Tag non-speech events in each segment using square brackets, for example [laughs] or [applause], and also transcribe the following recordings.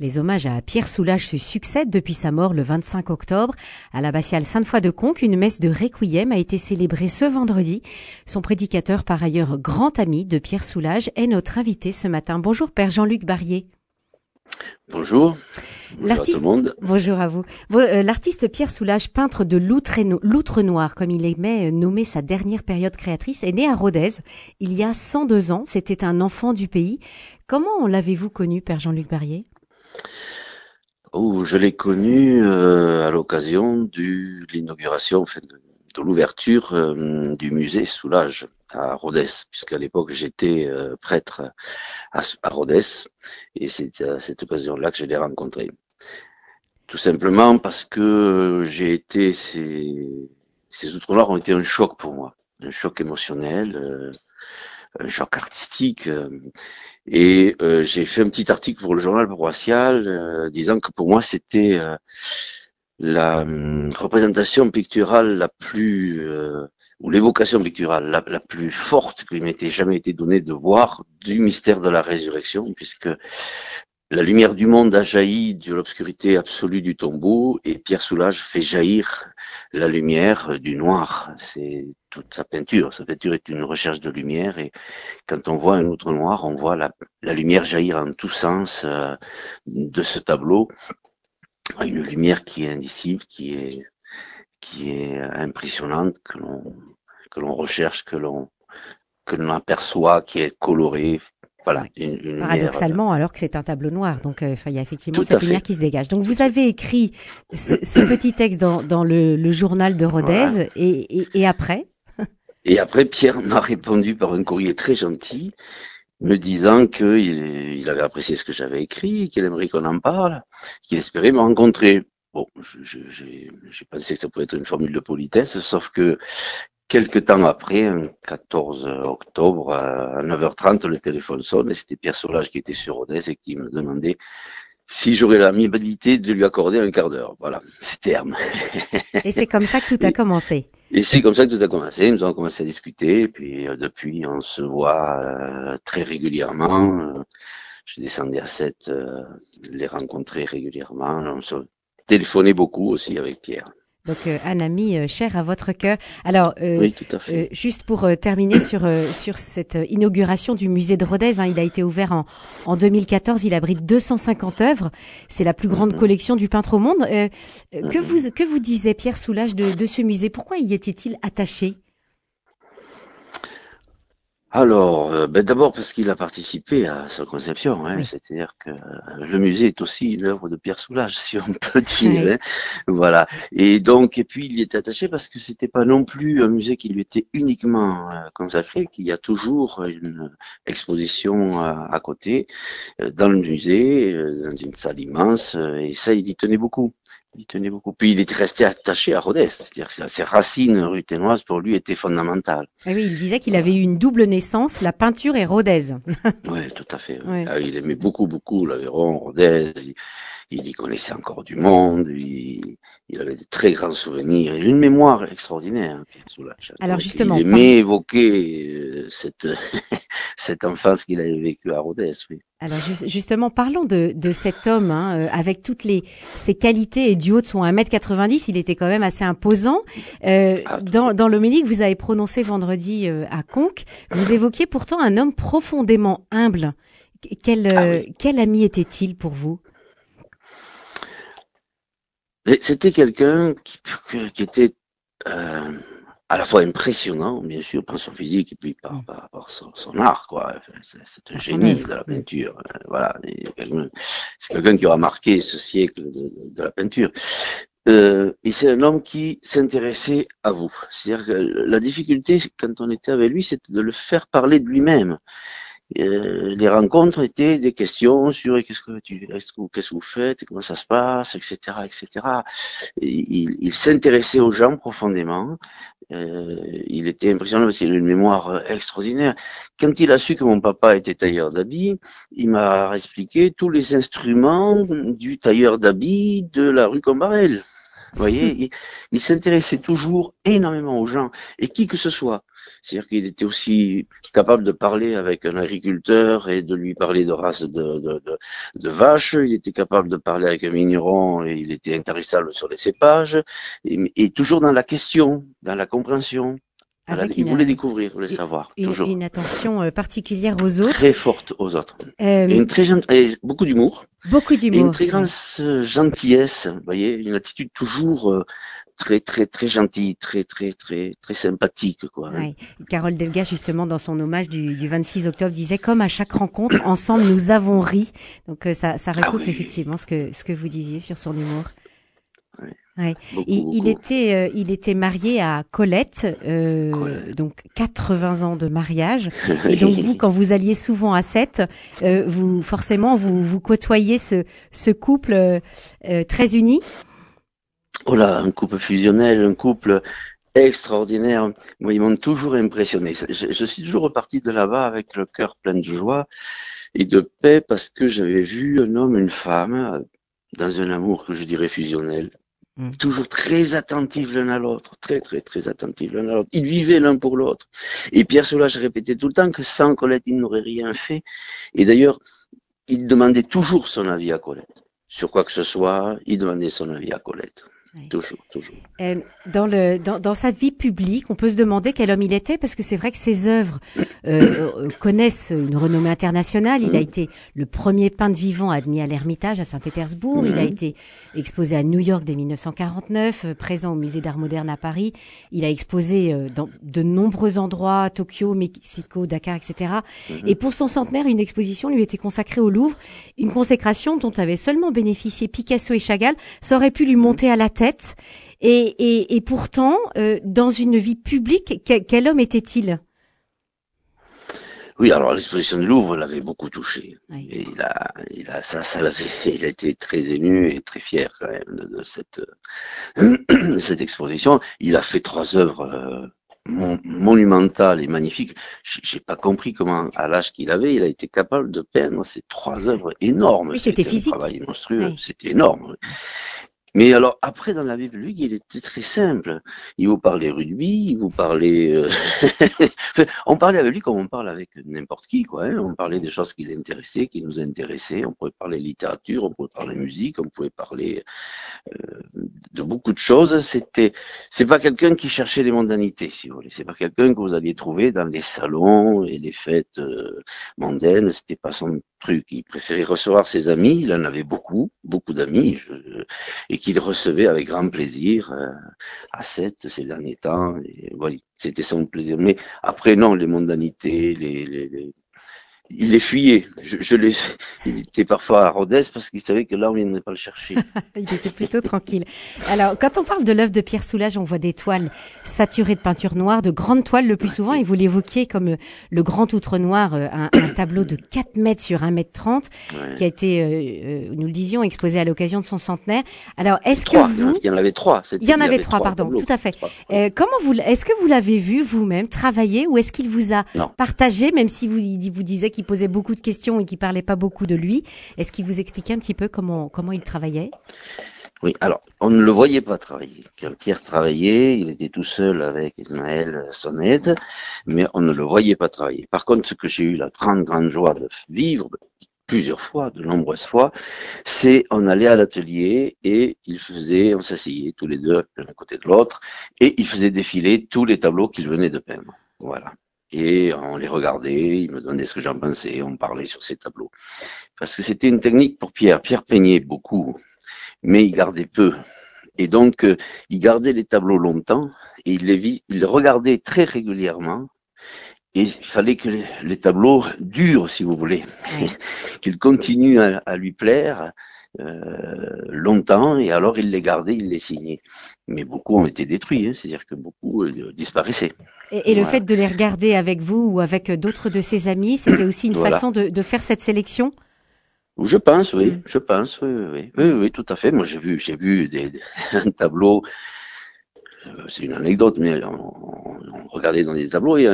Les hommages à Pierre Soulages se succèdent depuis sa mort le 25 octobre. À l'abbatiale Sainte-Foy de Conques, une messe de requiem a été célébrée ce vendredi. Son prédicateur, par ailleurs grand ami de Pierre Soulages, est notre invité ce matin. Bonjour Père Jean-Luc Barrier. Bonjour. Bonjour à tout le monde. Bonjour à vous. Euh, l'artiste Pierre Soulages, peintre de l'outre noir, comme il aimait euh, nommer sa dernière période créatrice, est né à Rodez il y a 102 ans. C'était un enfant du pays. Comment l'avez-vous connu, Père Jean-Luc Barrier? Oh, je l'ai connu euh, à l'occasion de l'inauguration, de, l'ouverture euh, du musée Soulage à Rhodes, puisqu'à l'époque j'étais euh, prêtre à, à Rhodes, et c'est à cette occasion-là que je l'ai rencontré. Tout simplement parce que j'ai été, ces, ces outre-noirs ont été un choc pour moi, un choc émotionnel, un choc artistique. Et euh, j'ai fait un petit article pour le journal paroissial euh, disant que pour moi c'était euh, la hum, représentation picturale la plus ou l'évocation picturale la, plus forte qui m'était jamais été donnée de voir du mystère de la résurrection, puisque la lumière du monde a jailli de l'obscurité absolue du tombeau et Pierre Soulages fait jaillir la lumière du noir. C'est toute sa peinture. Sa peinture est une recherche de lumière et quand on voit un outre noir, on voit la, lumière jaillir en tous sens euh, de ce tableau. Une lumière qui est indicible, qui est, impressionnante, que l'on, recherche, que l'on aperçoit, qui est colorée, voilà, Paradoxalement, alors que c'est un tableau noir, donc euh, il y a effectivement cette lumière qui se dégage. Donc vous avez écrit ce, [coughs] petit texte dans, dans le, le, journal de Rodez, et, et, et, après [laughs] Et après, Pierre m'a répondu par un courrier très gentil, me disant qu'il il avait apprécié ce que j'avais écrit, qu'il aimerait qu'on en parle, qu'il espérait me rencontrer. Bon, j'ai pensé que ça pouvait être une formule de politesse, sauf que Quelques temps après, un 14 octobre, à 9h30, le téléphone sonne et c'était Pierre Solage qui était sur Rodez et qui me demandait si j'aurais l'amabilité de lui accorder un quart d'heure. Voilà, c'est terme. [laughs] Et c'est comme ça que tout a commencé. Et c'est comme ça que tout a commencé. Nous avons commencé à discuter, et puis euh, depuis, on se voit euh, très régulièrement. Euh, je descendais à 7, les rencontrer régulièrement. On se téléphonait beaucoup aussi avec Pierre. Donc euh, un ami euh, cher à votre cœur. Alors, euh, tout à fait. juste pour terminer sur sur cette inauguration du musée de Rodez, hein, il a été ouvert en, en 2014. Il abrite 250 œuvres. C'est la plus grande mhm. collection du peintre au monde. Que mhm. vous que vous disait Pierre Soulages de, de ce musée? Pourquoi y était-il attaché? Alors, euh, ben d'abord parce qu'il a participé à sa conception, hein, c'est-à-dire que le musée est aussi une œuvre de Pierre Soulages, si on peut [laughs] dire. Hein, voilà. Et donc, et puis il y était attaché parce que c'était pas non plus un musée qui lui était uniquement euh, consacré, qu'il y a toujours une exposition à, à côté euh, dans le musée, dans une salle immense, et ça, il y tenait beaucoup. Il tenait beaucoup. Puis il était resté attaché à Rodez, c'est-à-dire que ses racines ruténoises pour lui étaient fondamentales. Ah oui, il disait qu'il avait eu une double naissance, la peinture et Rodez. oui, tout à fait. Ah, il aimait beaucoup, beaucoup l'Aveyron, Rodez il y connaissait encore du monde, il, avait de très grands souvenirs, il a une mémoire extraordinaire, hein, Pierre Soulages. Alors justement, il aimait évoquer euh, cette, [laughs] cette enfance qu'il avait vécue à Rodez, oui. Alors justement, parlons de, de cet homme, hein, euh, avec toutes les ses qualités et du haut de son 1m90, il était quand même assez imposant. Euh, ah, dans dans l'homélie que vous avez prononcé vendredi à Conques, vous évoquiez pourtant un homme profondément humble. Quel, ah quel ami était-il pour vous? C'était quelqu'un qui, qui, était euh, à la fois impressionnant, bien sûr, par son physique et puis par, mm. par, son, son, art, quoi. C'est un génie de la peinture. Euh, voilà, c'est quelqu'un qui aura marqué ce siècle de, de la peinture. Euh, et c'est un homme qui s'intéressait à vous. C'est-à-dire que la difficulté, quand on était avec lui, c'était de le faire parler de lui-même. Euh, les rencontres étaient des questions sur qu'est-ce que tu, qu'est-ce que vous faites, comment ça se passe, etc., etc. il, il s'intéressait aux gens profondément. Euh, il était impressionnant parce qu'il a une mémoire extraordinaire. Quand il a su que mon papa était tailleur d'habits, il m'a expliqué tous les instruments du tailleur d'habits de la rue Combarel. Vous voyez, il, s'intéressait toujours énormément aux gens, et qui que ce soit. C'est-à-dire qu'il était aussi capable de parler avec un agriculteur et de lui parler de race de, vaches. Il était capable de parler avec un vigneron et il était intarissable sur les cépages. et toujours dans la question, dans la compréhension. Avec il voulait découvrir, voulait savoir. Une, toujours. une attention euh, particulière aux autres. Très forte aux autres. Euh, et une très et beaucoup d'humour. Beaucoup d'humour. Une très grande euh, gentillesse. Vous voyez, une attitude toujours très très très gentille, très très très très sympathique quoi. Ouais. Carole Delga justement dans son hommage du, du, 26 octobre disait comme à chaque rencontre [coughs] ensemble nous avons ri. Donc ça ça ah recoupe effectivement ce que ce que vous disiez sur son humour. Ouais. Il, était, euh, il était marié à Colette, euh, donc 80 ans de mariage. Et donc vous, [laughs] quand vous alliez souvent à Sète, euh, vous forcément vous vous côtoyez ce, ce couple très uni. Oh là, un couple fusionnel, un couple extraordinaire. Moi, ils m'ont toujours impressionné. Je, je, suis toujours reparti de là-bas avec le cœur plein de joie et de paix parce que j'avais vu un homme, une femme dans un amour que je dirais fusionnel Mm. Toujours très attentifs l'un à l'autre, très très très attentifs l'un à l'autre. Ils vivaient l'un pour l'autre. Et Pierre Soulages répétait tout le temps que sans Colette, il n'aurait rien fait. Et d'ailleurs, il demandait toujours son avis à Colette. Sur quoi que ce soit, il demandait son avis à Colette. Toujours, toujours. Euh, dans, le, dans, dans, sa vie publique, on peut se demander quel homme il était, parce que c'est vrai que ses œuvres euh, euh, connaissent une renommée internationale. Il a été le premier peintre vivant admis à l'Ermitage à Saint-Pétersbourg. Il a été exposé à New York dès 1949, euh, présent au Musée d'Art moderne à Paris. Il a exposé dans de nombreux endroits, Tokyo, Mexico, Dakar, etc. Et pour son centenaire, une exposition lui était consacrée au Louvre, une consécration dont avaient seulement bénéficié Picasso et Chagall. Ça aurait pu lui monter à la tête et, et, et pourtant, euh, dans une vie publique, quel, homme était-il? Oui, alors l'exposition du Louvre l'avait beaucoup touché. Et il a, il a, ça, ça l'avait, il a été très ému et très fier quand même de, cette, [clears throat] de cette exposition. Il a fait trois œuvres euh, monumentales et magnifiques. J'ai pas compris comment, à l'âge qu'il avait, il a été capable de peindre ces trois œuvres énormes. Oui, c'était physique. Un travail monstrueux. C'était énorme. Mais alors après dans la vie publique, il était très simple. Il vous parlait rugby, il vous parlait, euh, [laughs] on parlait avec lui comme on parle avec n'importe qui, quoi. Hein. On parlait des choses qui l'intéressaient, qui nous intéressaient. On pouvait parler littérature, on pouvait parler musique, on pouvait parler euh, de beaucoup de choses. C'était, c'est pas quelqu'un qui cherchait les mondanités, si vous voulez. C'est pas quelqu'un que vous alliez trouver dans les salons et les fêtes euh, mondaines. C'était pas son truc. Il préférait recevoir ses amis. Il en avait beaucoup, beaucoup d'amis, et qu'il recevait avec grand plaisir euh, à 7 ces derniers temps. Voilà, c'était son plaisir. Mais après, non, les mondanités, les, il les fuyait. Je, je les, il était parfois à Rodez parce qu'il savait que là, on ne viendrait pas le chercher. [laughs] il était plutôt tranquille. Alors, quand on parle de l'œuvre de Pierre Soulages, on voit des toiles saturées de peinture noire, de grandes toiles le plus souvent, et vous l'évoquiez comme euh, le grand outre noir, euh, un, un, tableau de 4 mètres sur 1 mètre 30, qui a été, euh, nous le disions, exposé à l'occasion de son centenaire. Alors, est-ce que vous... Il y en avait trois. Il y en avait trois, pardon, tout à fait. comment vous, est-ce que vous l'avez vu vous-même travailler, ou est-ce qu'il vous a partagé, même si vous, vous disiez qu'il qui posait beaucoup de questions et qui parlait pas beaucoup de lui. Est-ce qu'il vous expliquait un petit peu comment, comment il travaillait? Oui, alors, on ne le voyait pas travailler. Quand Pierre travaillait, il était tout seul avec Ismaël, son aide, mais on ne le voyait pas travailler. Par contre, ce que j'ai eu la grande, grande joie de vivre plusieurs fois, de nombreuses fois, c'est on allait à l'atelier et il faisait, on s'asseyait tous les deux l'un à côté de l'autre, et il faisait défiler tous les tableaux qu'il venait de peindre. Voilà et on les regardait, il me donnait ce que j'en pensais, on parlait sur ces tableaux. Parce que c'était une technique pour Pierre. Pierre peignait beaucoup, mais il gardait peu. Et donc, euh, il gardait les tableaux longtemps et il les, vit, il les regardait très régulièrement. Et il fallait que les, tableaux durent, si vous voulez, [laughs] qu'ils continuent à, lui plaire euh, longtemps, et alors il les gardait, il les signait. Mais beaucoup ont été détruits, hein, c'est-à-dire que beaucoup euh, disparaissaient. Et, le fait de les regarder avec vous ou avec d'autres de ses amis, c'était aussi une [clears throat] façon de, de, faire cette sélection? Je pense, oui, mm. je pense, oui, oui, oui, oui, tout à fait. Moi, j'ai vu, j'ai vu des, [laughs] un tableau. Euh, c'est une anecdote, mais on, on, regardait dans des tableaux et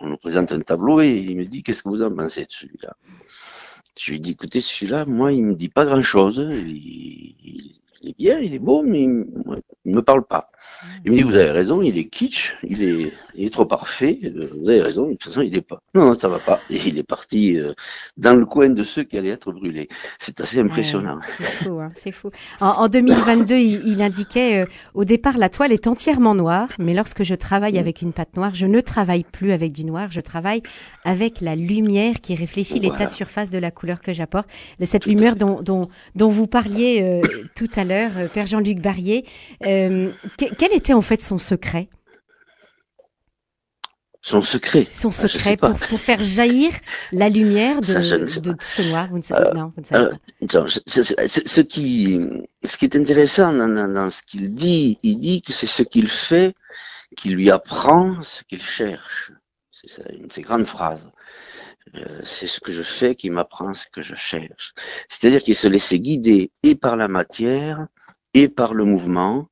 on nous présente un tableau et il me dit qu'est-ce que vous en pensez de celui-là? Je lui dis, écoutez, celui-là, moi, il me dit pas grand-chose. Est bien, il est beau, mais il ne me parle pas. Il me dit, vous avez raison, il est kitsch, il est, il est trop parfait, euh, vous avez raison, de toute façon, il est pas. Non, non, ça va pas. Et il est parti euh, dans le coin de ceux qui allaient être brûlés. C'est assez impressionnant. c'est fou, hein, c'est fou. En, en 2022, il, il, indiquait, euh, au départ, la toile est entièrement noire, mais lorsque je travaille mm. avec une pâte noire, je ne travaille plus avec du noir, je travaille avec la lumière qui réfléchit l'état de surface de la couleur que j'apporte. Cette lumière dont, dont, dont vous parliez tout à l'heure, Père Jean-Luc Barrier, quel était en fait son secret? Son secret? Son ah, secret pour, pour, faire jaillir la lumière de, de, ce noir. Vous ne savez, non, vous ne savez pas. ce, qui, ce qui est intéressant dans, dans ce qu'il dit, il dit que c'est ce qu'il fait qui lui apprend ce qu'il cherche. C'est une de ses grandes phrases. Euh, c'est ce que je fais qui m'apprend ce que je cherche. C'est-à-dire qu'il se laissait guider et par la matière et par le mouvement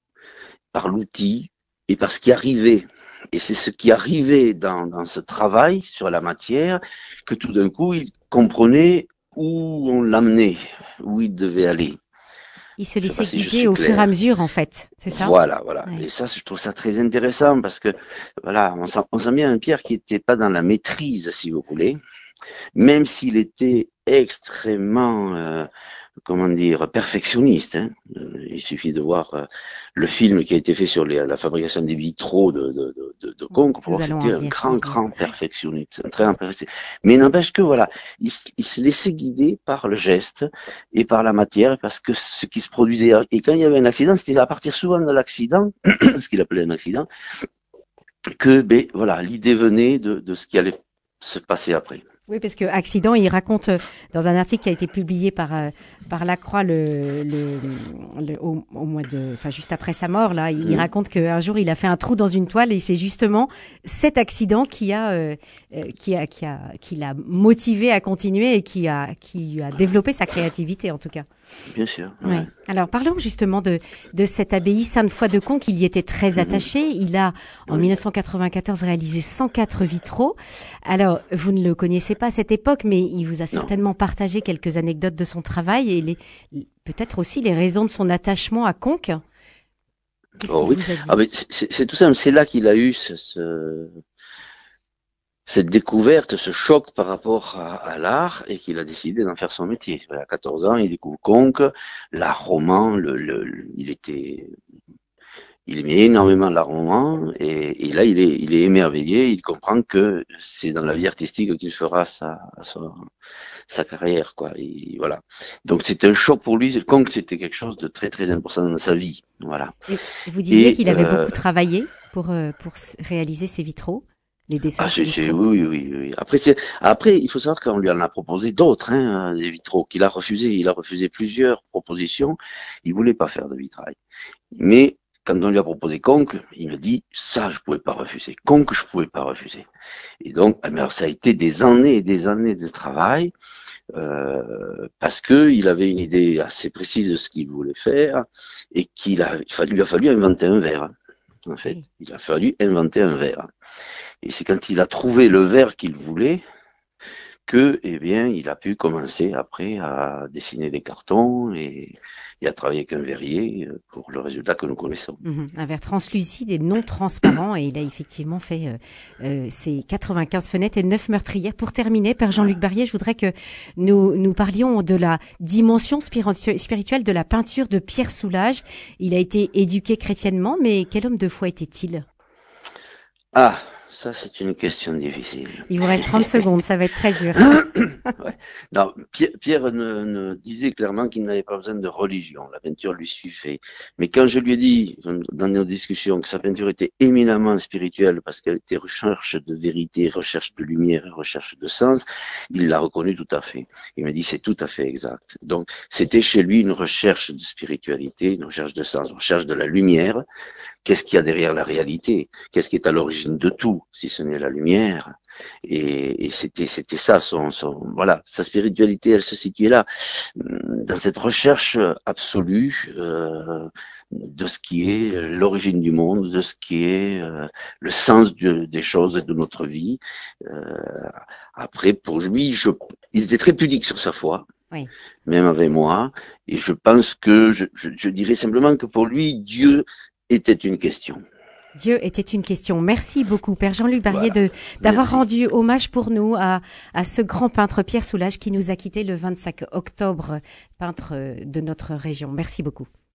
par l'outil et par ce qui arrivait. Et c'est ce qui arrivait dans, dans ce travail sur la matière que tout d'un coup, il comprenait où on l'amenait, où il devait aller. Il se laissait guider au fur et à mesure, en fait, c'est ça? Voilà, voilà. Et ça, je trouve ça très intéressant parce que, voilà, on sent, on sent bien un Pierre qui n'était pas dans la maîtrise, si vous voulez, même s'il était extrêmement euh, comment dire, perfectionniste. Hein. Euh, il suffit de voir euh, le film qui a été fait sur la fabrication des vitraux de, de, de, de Conque pour voir c'était un grand, grand perfectionniste. Un très Mais n'empêche que voilà, il, il, se laissait guider par le geste et par la matière parce que ce qui se produisait. Et quand il y avait un accident, c'était à partir souvent de l'accident, [coughs] ce qu'il appelait un accident, que ben, voilà, l'idée venait de, de ce qui allait se passer après. Oui, parce que accident, il raconte euh, dans un article qui a été publié par euh, par Lacroix le, le, au, mois de, enfin juste après sa mort là, il, raconte qu'un jour il a fait un trou dans une toile et c'est justement cet accident qui a euh, qui a qui a qui l'a motivé à continuer et qui a qui a développé sa créativité en tout cas. Bien sûr. Ouais. Alors parlons justement de, de cette abbaye Sainte-Foy de Conques. Il y était très mhm. attaché. Il a en 1994 réalisé 104 vitraux. Alors vous ne le connaissez pas à cette époque, mais il vous a certainement partagé quelques anecdotes de son travail et les, peut-être aussi les raisons de son attachement à Conques. Oh, oui. ah, c'est tout simple. C'est là qu'il a eu ce, ce cette découverte, ce choc par rapport à, l'art et qu'il a décidé d'en faire son métier. À 14 ans, il découvre Conque, l'art roman, le, le, il était, il aimait énormément l'art roman et, et, là, il est, il est émerveillé. Il comprend que c'est dans la vie artistique qu'il fera sa, sa, sa, carrière, quoi. Et voilà. Donc, c'était un choc pour lui. Conque, c'était quelque chose de très, très important dans sa vie. Voilà. Et vous disiez qu'il avait euh, beaucoup travaillé pour, euh, pour réaliser ses vitraux. Les dessins. Ah, oui, oui, oui. Après, après, il faut savoir qu'on lui en a proposé d'autres, hein, des vitraux, qu'il a refusé. Il a refusé plusieurs propositions. Il voulait pas faire de vitrail. Mais quand on lui a proposé Conque, il me dit ça, je pouvais pas refuser. Conque, je pouvais pas refuser. Et donc, ah, alors, ça a été des années et des années de travail. Euh, parce que il avait une idée assez précise de ce qu'il voulait faire et qu'il a, il lui a fallu inventer un verre. En fait, il a fallu inventer un verre. Et c'est quand il a trouvé le verre qu'il voulait que, eh bien, il a pu commencer après à dessiner des cartons et, à travailler avec un verrier euh, pour le résultat que nous connaissons. Mhm. un verre translucide et non transparent et il a effectivement fait euh, euh ses 95 fenêtres et 9 meurtrières. Pour terminer, Père Jean-Luc Barrier, je voudrais que nous, nous parlions de la dimension spirituelle de la peinture de Pierre Soulages. Il a été éduqué chrétiennement, mais quel homme de foi était-il? Ah, ça, c'est une question difficile. Il vous reste 30 secondes, ça va être très dur. [coughs] ouais. Non, Pierre, ne, disait clairement qu'il n'avait pas besoin de religion. La peinture lui suffit. Mais quand je lui ai dit, dans nos discussions, que sa peinture était éminemment spirituelle parce qu'elle était recherche de vérité, recherche de lumière recherche de sens, il l'a reconnu tout à fait. Il m'a dit, c'est tout à fait exact. Donc, c'était chez lui une recherche de spiritualité, une recherche de sens, une recherche de la lumière, Qu'est-ce qu'il y a derrière la réalité? Qu'est-ce qui est à l'origine de tout, si ce n'est la lumière? Et, et c'était c'était ça son, son voilà sa spiritualité, elle se situait là dans cette recherche absolue euh, de ce qui est l'origine du monde, de ce qui est euh, le sens des choses et de notre vie. Euh, après, pour lui, je, il était très pudique sur sa foi. Oui. même avec moi. Et je pense que je, je, je, dirais simplement que pour lui, Dieu était une question. Dieu était une question. Merci beaucoup, Père Jean-Luc Barrier, de d'avoir rendu hommage pour nous à, à ce grand peintre Pierre Soulages qui nous a quittés le 25 octobre, peintre de notre région. Merci beaucoup.